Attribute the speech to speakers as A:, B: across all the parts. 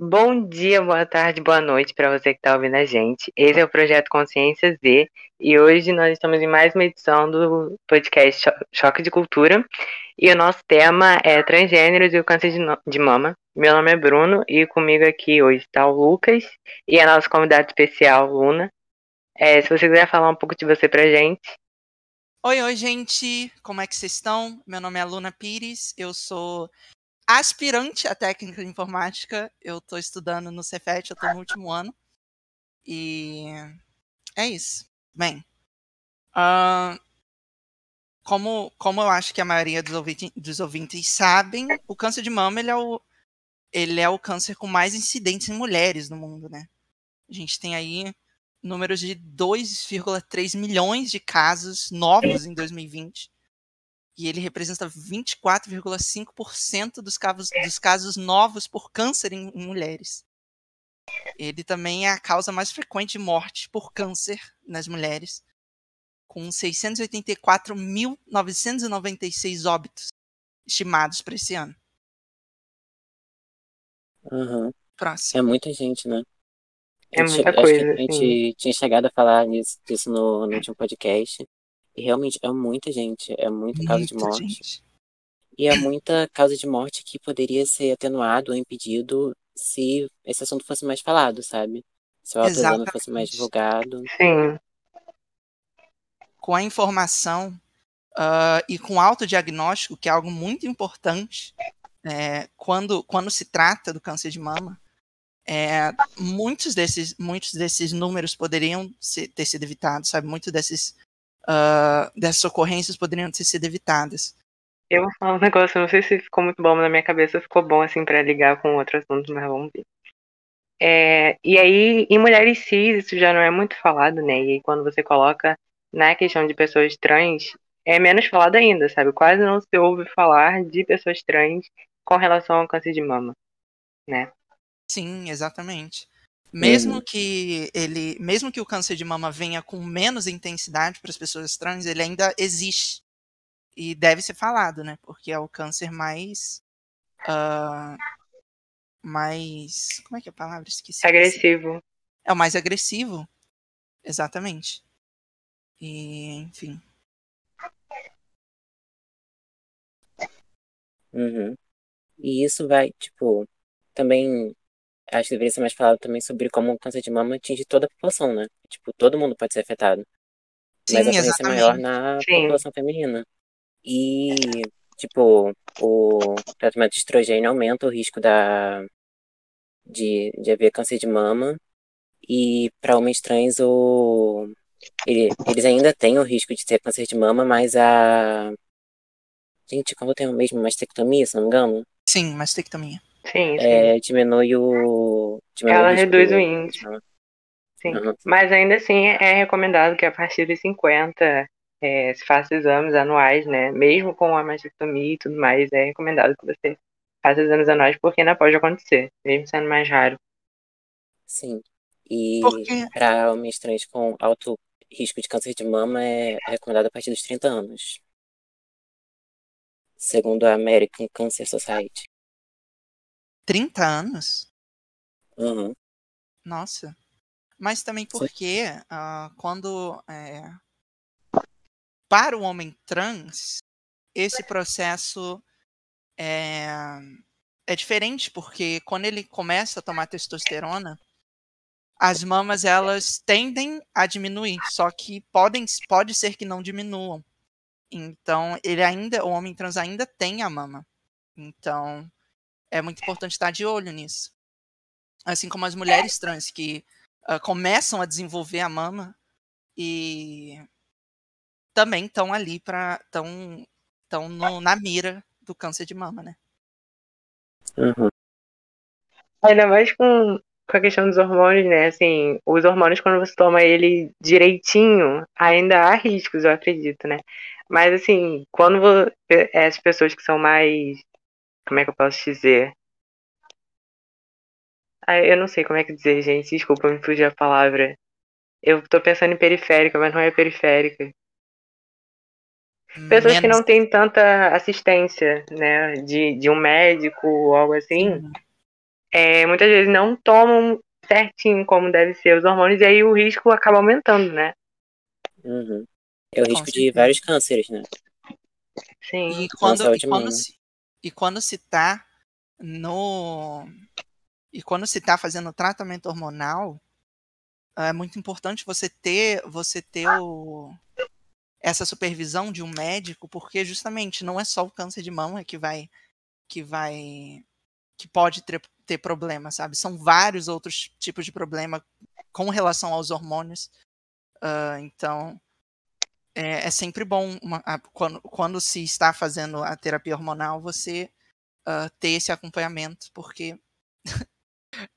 A: Bom dia, boa tarde, boa noite para você que está ouvindo a gente. Esse é o Projeto Consciência Z e hoje nós estamos em mais uma edição do podcast Cho- Choque de Cultura e o nosso tema é transgêneros e o câncer de, de mama. Meu nome é Bruno e comigo aqui hoje está o Lucas e a nossa convidada especial, Luna. É, se você quiser falar um pouco de você pra gente.
B: Oi, oi, gente! Como é que vocês estão? Meu nome é Luna Pires, eu sou aspirante a técnica de informática, eu estou estudando no Cefet, eu estou no último ano. E é isso. Bem, ahn, como, como eu acho que a maioria dos, ouvinte- dos ouvintes sabem, o câncer de mama ele é, o, ele é o câncer com mais incidentes em mulheres no mundo, né? A gente tem aí números de 2,3 milhões de casos novos em 2020. E ele representa 24,5% dos casos, dos casos novos por câncer em, em mulheres. Ele também é a causa mais frequente de morte por câncer nas mulheres, com 684.996 óbitos estimados para esse ano.
C: Aham.
B: Próximo.
C: É muita gente, né?
A: É
C: gente-
A: muita
C: acho
A: coisa,
C: que a gente tinha chegado a falar nisso, disso no, no último podcast. E realmente é muita gente, é muita causa de
B: Muita
C: morte.
B: gente.
C: E é muita causa de morte que poderia ser atenuado ou impedido se esse assunto fosse mais falado, sabe? Se o autoexame fosse mais divulgado.
A: Sim,
B: com a informação ah, e com autodiagnóstico, que é algo muito importante é, quando, quando se trata do câncer de mama, é, muitos, desses, muitos desses números poderiam ser- ter sido evitados, sabe? Muitos desses, ah, dessas ocorrências poderiam ter sido evitadas.
A: eu vou falar um negócio, não sei se ficou muito bom na minha cabeça, ficou bom assim pra ligar com outro assunto, mas vamos ver. É, e aí, em mulheres cis, isso já não é muito falado, né? E aí, quando você coloca na questão de pessoas trans, é menos falado ainda, sabe? Quase não se ouve falar de pessoas trans com relação ao câncer de mama, né?
B: Sim, exatamente. Mesmo
C: Uhum.
B: que ele, mesmo que o câncer de mama venha com menos intensidade para as pessoas trans, ele ainda existe e deve ser falado, né? Porque é o câncer mais, ah, mais, como é que é a palavra? Esqueci.
A: Agressivo.
B: É o mais agressivo, exatamente. E, enfim,
C: Uhum. E isso vai, tipo, também acho que deveria ser mais falado também sobre como o câncer de mama atinge toda a população, né? Tipo, todo mundo pode ser afetado.
B: sim,
C: Mas a ocorrência é maior na
A: Sim.
C: população feminina. E, tipo, o tratamento de estrogênio aumenta o risco da, de, de haver câncer de mama. E para homens trans, o, ele- eles ainda têm o risco de ter câncer de mama, mas a. Gente, quando tem mesmo mastectomia, se não me engano,
B: Sim, mastectomia.
A: Sim, sim.
C: é, diminui o. Diminui
A: Ela
C: o
A: reduz o índice.
C: de mama.
A: Sim.
C: Aham.
A: Mas ainda assim é recomendado que a partir dos 50 é, se faça exames anuais, né? Mesmo com a mastectomia e tudo mais, é recomendado que você faça exames anuais, porque ainda pode acontecer, mesmo sendo mais raro.
C: Sim. E para homens trans com alto risco de câncer de mama é recomendado a partir dos 30 anos. Segundo a American Cancer Society.
B: 30 anos?
C: Uhum.
B: Nossa. Mas também porque ah, quando é, para o homem trans esse processo é, é diferente porque quando ele começa a tomar testosterona as mamas elas tendem a diminuir só que podem pode ser que não diminuam então ele ainda o homem trans ainda tem a mama então é muito importante estar de olho nisso assim como as mulheres trans que ah, começam a desenvolver a mama e também estão ali para estão estão na mira do câncer de mama, né?
C: Uhum.
A: Ainda mais com, com a questão dos hormônios, né? Assim, os hormônios, quando você toma ele direitinho, ainda há riscos, eu acredito, né? Mas, assim, quando vo- as pessoas que são mais. Como é que eu posso dizer? Ah, eu não sei como é que dizer, gente. Desculpa, me fugiu a palavra. Eu tô pensando em periférica, mas não é periférica. Pessoas que
B: Menos
A: não têm tanta assistência, né? De, de um médico ou algo assim.
B: sim.
A: é, muitas vezes não tomam certinho como deve ser os hormônios, e aí o risco acaba aumentando, né?
C: Uhum. É o risco de vários cânceres, né?
A: Sim.
B: E quando, e quando, se, e quando se tá no. E quando se tá fazendo tratamento hormonal, é muito importante você ter, você ter o, essa supervisão de um médico, porque justamente não é só o câncer de mama que vai que vai que pode ter, ter problema, sabe? São vários outros tipos de problema com relação aos hormônios. Uh, então é, é, sempre bom uma, a, quando, quando se está fazendo a terapia hormonal você uh, ter esse acompanhamento, porque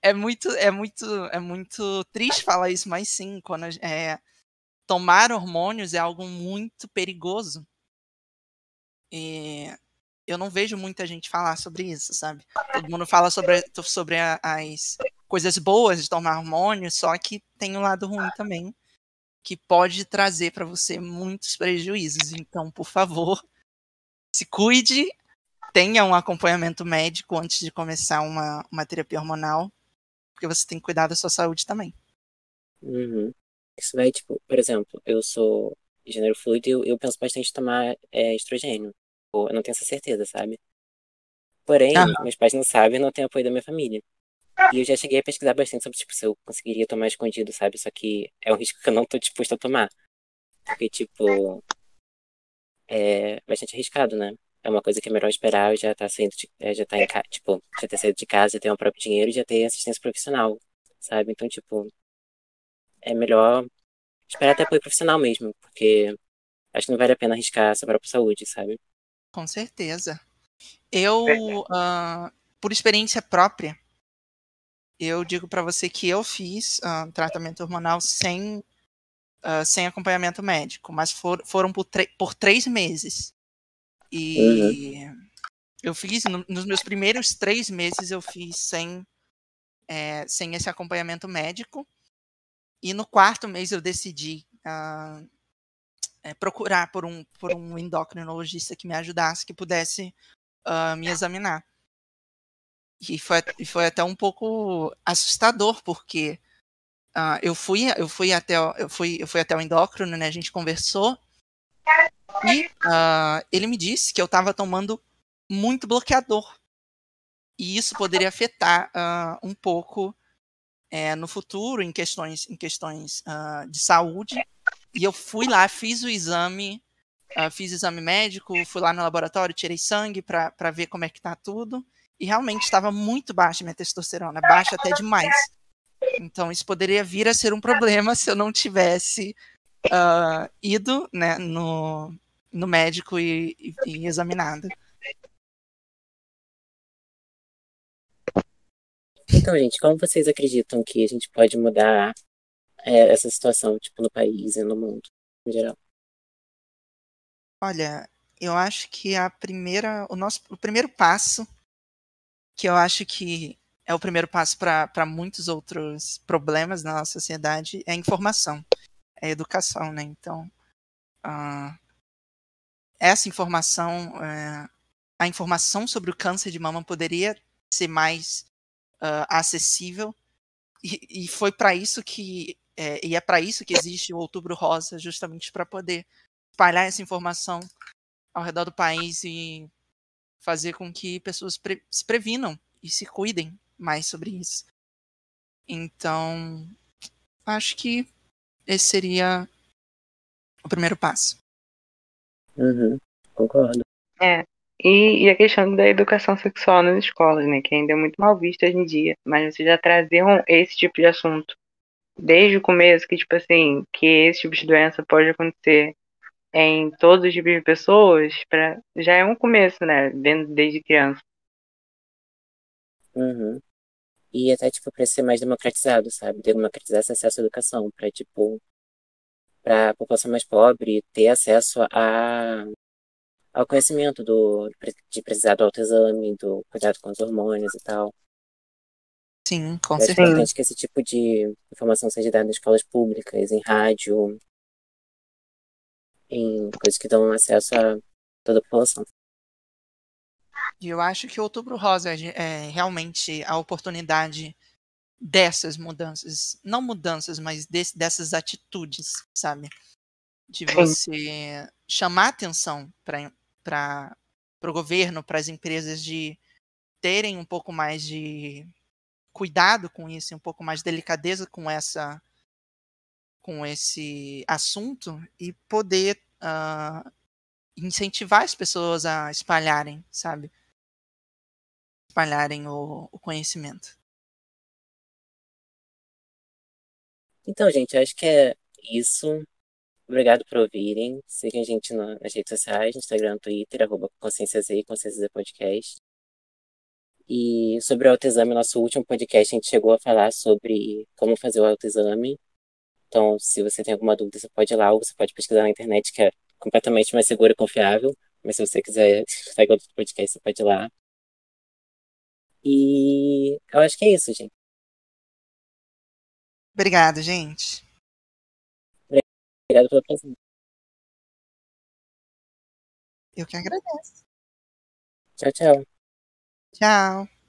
B: é muito é muito é muito triste falar isso, mas sim, quando é, tomar hormônios é algo muito perigoso. E eu não vejo muita gente falar sobre isso, sabe? Todo mundo fala sobre, sobre as coisas boas de tomar hormônios, só que tem um lado ruim também, que pode trazer para você muitos prejuízos. Então, por favor, se cuide, tenha um acompanhamento médico antes de começar uma, uma terapia hormonal, porque você tem que cuidar da sua saúde também.
C: Uhum. Isso vai, tipo, por exemplo, eu sou gênero fluido e eu, eu penso bastante em tomar é, estrogênio. Eu não tenho essa certeza, sabe? Porém, ah. meus pais não sabem, não tenho apoio da minha família. E eu já cheguei a pesquisar bastante sobre, tipo, se eu conseguiria tomar escondido, sabe? Só que é um risco que eu não tô disposto a tomar. Porque, tipo, é bastante arriscado, né? É uma coisa que é melhor esperar, já tá saindo, de, é, já tá em casa, tipo, já ter saído de casa, já ter o próprio dinheiro e já ter assistência profissional, sabe? Então, tipo, é melhor esperar até apoio profissional mesmo, porque acho que não vale a pena arriscar a própria saúde, sabe?
B: Com certeza. Eu, uh, por experiência própria, eu digo para você que eu fiz uh, tratamento hormonal sem, uh, sem acompanhamento médico, mas for, foram por, por três meses. E uhum. eu fiz, no, nos meus primeiros três meses, eu fiz sem, é, sem esse acompanhamento médico. E no quarto mês eu decidi uh, é, procurar por um, por um endocrinologista que me ajudasse, que pudesse me examinar. E foi, e foi até um pouco assustador, porque uh, eu, fui, eu, fui até, eu, fui, eu fui até o endócrino, né, a gente conversou, e ele me disse que eu estava tomando muito bloqueador. E isso poderia afetar um pouco é, no futuro em questões, em questões uh, de saúde. E eu fui lá, fiz o exame, uh, fiz exame médico, fui lá no laboratório, tirei sangue para ver como é que tá tudo. E realmente estava muito baixa minha testosterona, baixa até demais. Então isso poderia vir a ser um problema se eu não tivesse uh, ido né, no, no médico e, e, e examinado.
C: Então, gente, como vocês acreditam que a gente pode mudar é, essa situação, tipo, no país e no mundo, em geral?
B: Olha, eu acho que a primeira, o nosso, o primeiro passo, que eu acho que é o primeiro passo para muitos outros problemas na nossa sociedade, é a informação, é a educação, né? Então, uh, essa informação, uh, a informação sobre o câncer de mama poderia ser mais uh, acessível. E, e foi para isso que é, e é para isso que existe o Outubro Rosa, justamente para poder espalhar essa informação ao redor do país e fazer com que pessoas pre se previnam e se cuidem mais sobre isso. Então, acho que esse seria o primeiro passo.
C: Uhum, concordo.
A: É, e, e, a questão da educação sexual nas escolas, né? Que ainda é muito mal vista hoje em dia. Mas vocês já traziam esse tipo de assunto desde o começo, que, tipo assim, que esse tipo de doença pode acontecer em todos os tipos de pessoas, pra, já é um começo, né? Vendo desde criança.
C: Uhum. E até, tipo, pra ser mais democratizado, sabe? Democratizar esse acesso à educação, pra, tipo, pra população mais pobre ter acesso a ao conhecimento do, de precisar do autoexame, do cuidado com os hormônios e tal.
B: Sim, com
C: certeza. É importante que esse tipo de informação seja dada em escolas públicas, em rádio, em coisas que dão acesso a toda a população.
B: E eu acho que o Outubro Rosa é realmente a oportunidade dessas mudanças, não mudanças, mas desse, dessas atitudes, sabe? De você chamar atenção para o governo, para as empresas de terem um pouco mais de cuidado com isso, um pouco mais de delicadeza com essa com esse assunto e poder uh, incentivar as pessoas a espalharem, sabe? Espalharem o, o conhecimento.
C: Então, gente, acho que é isso. Obrigado por ouvirem. Sigam a gente nas redes sociais, Instagram, Twitter, arroba Consciência Podcast. E sobre o autoexame, nosso último podcast, a gente chegou a falar sobre como fazer o autoexame. Então, se você tem alguma dúvida, você pode ir lá, ou você pode pesquisar na internet, que é completamente mais seguro e confiável. Mas se você quiser pegar outro podcast, você pode ir lá. E eu acho que é isso, gente.
B: Obrigado, gente.
C: Obrigado pela presença.
B: Eu que agradeço.
C: Tchau, tchau.
B: Tchau.